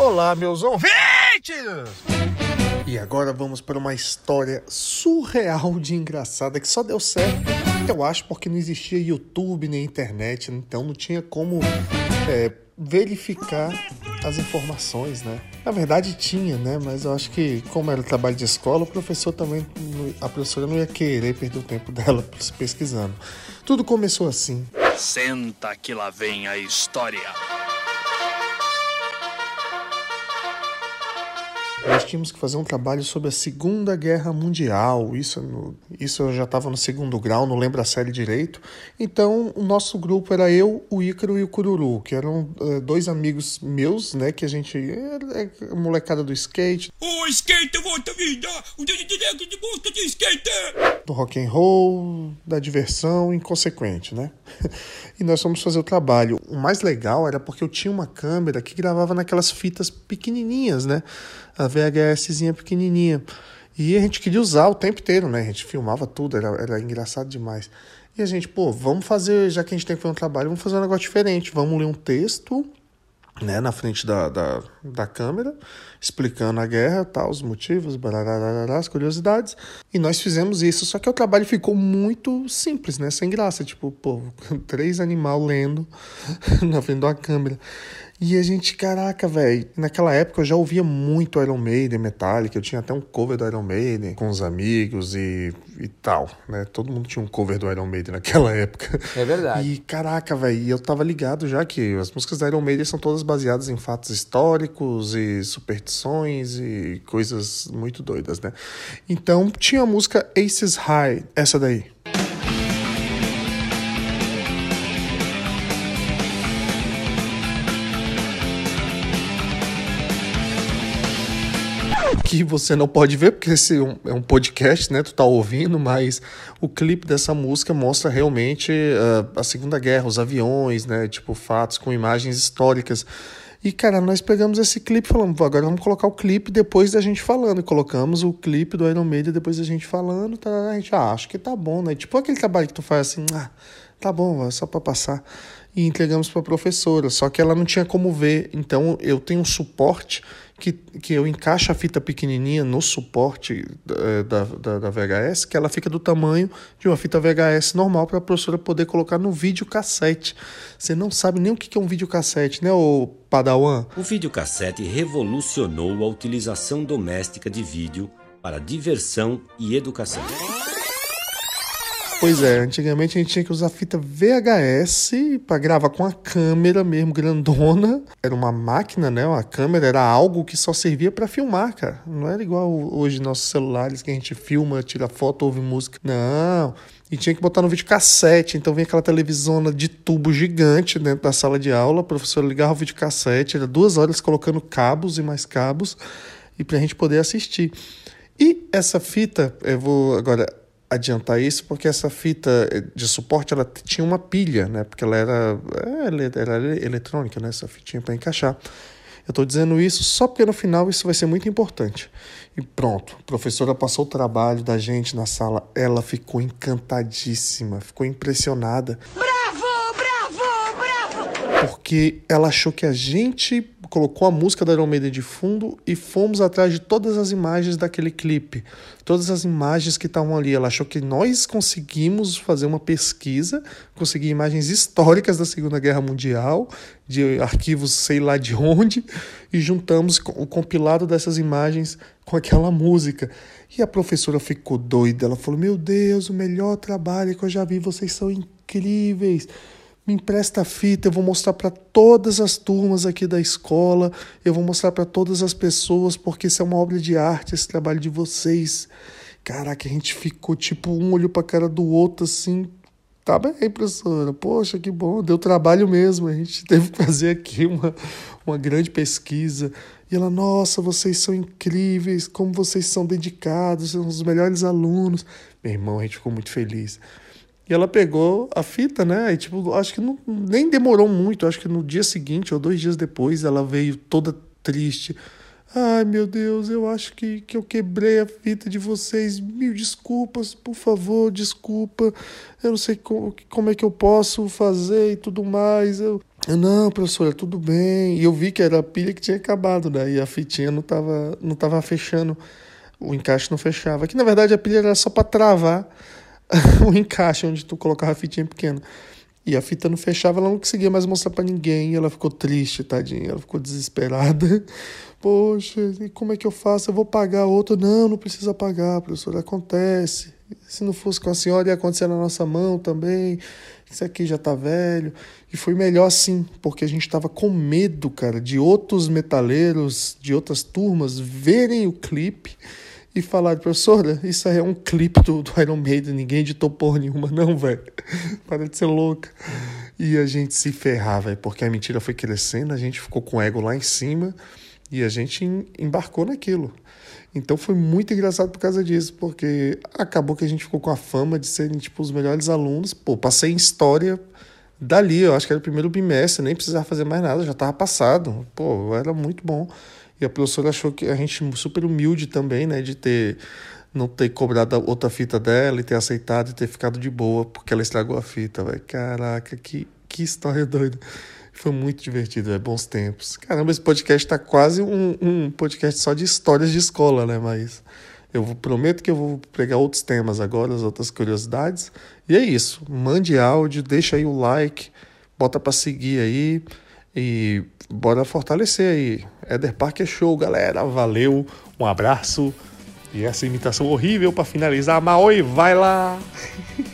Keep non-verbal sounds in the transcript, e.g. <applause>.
Olá, meus ouvintes! E agora vamos para uma história surreal de engraçada que só deu certo, eu acho, porque não existia YouTube nem internet, então não tinha como é, verificar as informações, né? Na verdade tinha, né? Mas eu acho que como era trabalho de escola, o professor também, a professora não ia querer perder o tempo dela pesquisando. Tudo começou assim. Senta que lá vem a história. Nós tínhamos que fazer um trabalho sobre a Segunda Guerra Mundial. Isso, no, isso eu já estava no segundo grau, não lembro a série direito. Então, o nosso grupo era eu, o Ícaro e o Cururu, que eram uh, dois amigos meus, né? Que a gente. É, é, molecada do skate. O skate volta vida! O de gosta de skate! Do rock and roll, da diversão inconsequente, né? <laughs> e nós fomos fazer o trabalho. O mais legal era porque eu tinha uma câmera que gravava naquelas fitas pequenininhas, né? A VHSzinha pequenininha. E a gente queria usar o tempo inteiro, né? A gente filmava tudo, era, era engraçado demais. E a gente, pô, vamos fazer, já que a gente tem que fazer um trabalho, vamos fazer um negócio diferente. Vamos ler um texto, né, na frente da, da, da câmera, explicando a guerra, tal, os motivos, as curiosidades. E nós fizemos isso, só que o trabalho ficou muito simples, né? Sem graça. Tipo, pô, <laughs> três animal lendo <laughs> na frente da câmera. E a gente, caraca, velho, naquela época eu já ouvia muito Iron Maiden, Metallica, eu tinha até um cover do Iron Maiden com os amigos e, e tal, né? Todo mundo tinha um cover do Iron Maiden naquela época. É verdade. E caraca, velho, eu tava ligado já que as músicas da Iron Maiden são todas baseadas em fatos históricos e superstições e coisas muito doidas, né? Então tinha a música Aces High, essa daí. Que você não pode ver, porque esse é um podcast, né? Tu tá ouvindo, mas o clipe dessa música mostra realmente uh, a Segunda Guerra, os aviões, né? Tipo, fatos com imagens históricas. E, cara, nós pegamos esse clipe e falamos, agora vamos colocar o clipe depois da gente falando. E colocamos o clipe do Iron Maiden depois da gente falando. Tá, a gente, ah, acho que tá bom, né? Tipo aquele trabalho que tu faz assim, ah, tá bom, é só para passar. E entregamos para a professora, só que ela não tinha como ver. Então eu tenho um suporte que, que eu encaixo a fita pequenininha no suporte eh, da, da, da VHS, que ela fica do tamanho de uma fita VHS normal para a professora poder colocar no videocassete. Você não sabe nem o que é um videocassete, né, ô Padawan? O videocassete revolucionou a utilização doméstica de vídeo para diversão e educação. Pois é, antigamente a gente tinha que usar fita VHS para gravar com a câmera mesmo grandona. Era uma máquina, né? A câmera era algo que só servia para filmar, cara. Não era igual hoje nossos celulares que a gente filma, tira foto, ouve música. Não. E tinha que botar no videocassete. Então vinha aquela televisão de tubo gigante dentro da sala de aula. A professora ligava o videocassete, era duas horas colocando cabos e mais cabos e pra gente poder assistir. E essa fita, eu vou agora adiantar isso porque essa fita de suporte ela tinha uma pilha, né? Porque ela era, é, era eletrônica, né? Essa fitinha para encaixar. Eu estou dizendo isso só porque no final isso vai ser muito importante. E pronto, a professora passou o trabalho da gente na sala, ela ficou encantadíssima, ficou impressionada. Bravo, bravo, bravo! Porque ela achou que a gente colocou a música da Iron Maiden de fundo e fomos atrás de todas as imagens daquele clipe, todas as imagens que estavam ali. Ela achou que nós conseguimos fazer uma pesquisa, conseguir imagens históricas da Segunda Guerra Mundial, de arquivos sei lá de onde, e juntamos o compilado dessas imagens com aquela música. E a professora ficou doida. Ela falou: Meu Deus, o melhor trabalho que eu já vi, vocês são incríveis me empresta a fita, eu vou mostrar para todas as turmas aqui da escola, eu vou mostrar para todas as pessoas, porque isso é uma obra de arte, esse trabalho de vocês. Caraca, a gente ficou tipo um olho para cara do outro assim. Tá bem, professora. Poxa, que bom, deu trabalho mesmo. A gente <laughs> teve que fazer aqui uma, uma grande pesquisa. E ela, nossa, vocês são incríveis, como vocês são dedicados, são os melhores alunos. Meu irmão, a gente ficou muito feliz. E ela pegou a fita, né? E, tipo, acho que não, nem demorou muito. Acho que no dia seguinte ou dois dias depois ela veio toda triste. Ai, meu Deus, eu acho que, que eu quebrei a fita de vocês. Mil desculpas, por favor, desculpa. Eu não sei como, como é que eu posso fazer e tudo mais. Eu... Eu, não, professora, tudo bem. E eu vi que era a pilha que tinha acabado, né? E a fitinha não tava, não tava fechando. O encaixe não fechava. Que na verdade a pilha era só para travar o <laughs> encaixe onde tu colocava a fitinha pequena. E a fita não fechava, ela não conseguia mais mostrar para ninguém. ela ficou triste, tadinha. Ela ficou desesperada. <laughs> Poxa, e como é que eu faço? Eu vou pagar outro? Não, não precisa pagar, professor. Acontece. Se não fosse com a senhora, ia acontecer na nossa mão também. Isso aqui já tá velho. E foi melhor assim, porque a gente tava com medo, cara, de outros metaleiros, de outras turmas verem o clipe e falar, professora, isso aí é um clipe do, do Iron Maiden, ninguém editou porra nenhuma, <laughs> não, velho. Para de ser louca. E a gente se ferrar, velho, porque a mentira foi crescendo, a gente ficou com o ego lá em cima e a gente embarcou naquilo. Então foi muito engraçado por causa disso, porque acabou que a gente ficou com a fama de serem, tipo, os melhores alunos. Pô, passei em história dali, eu acho que era o primeiro bimestre, nem precisava fazer mais nada, já estava passado. Pô, era muito bom. E a professora achou que a gente super humilde também, né, de ter não ter cobrado outra fita dela e ter aceitado e ter ficado de boa porque ela estragou a fita, velho. Caraca, que, que história <laughs> doida. Foi muito divertido, é bons tempos. Caramba, esse podcast tá quase um, um podcast só de histórias de escola, né? Mas eu prometo que eu vou pegar outros temas agora, as outras curiosidades. E é isso. Mande áudio, deixa aí o like, bota para seguir aí. E bora fortalecer aí. Éder Park é show, galera. Valeu, um abraço. E essa imitação horrível para finalizar. Maoi, vai lá! <laughs>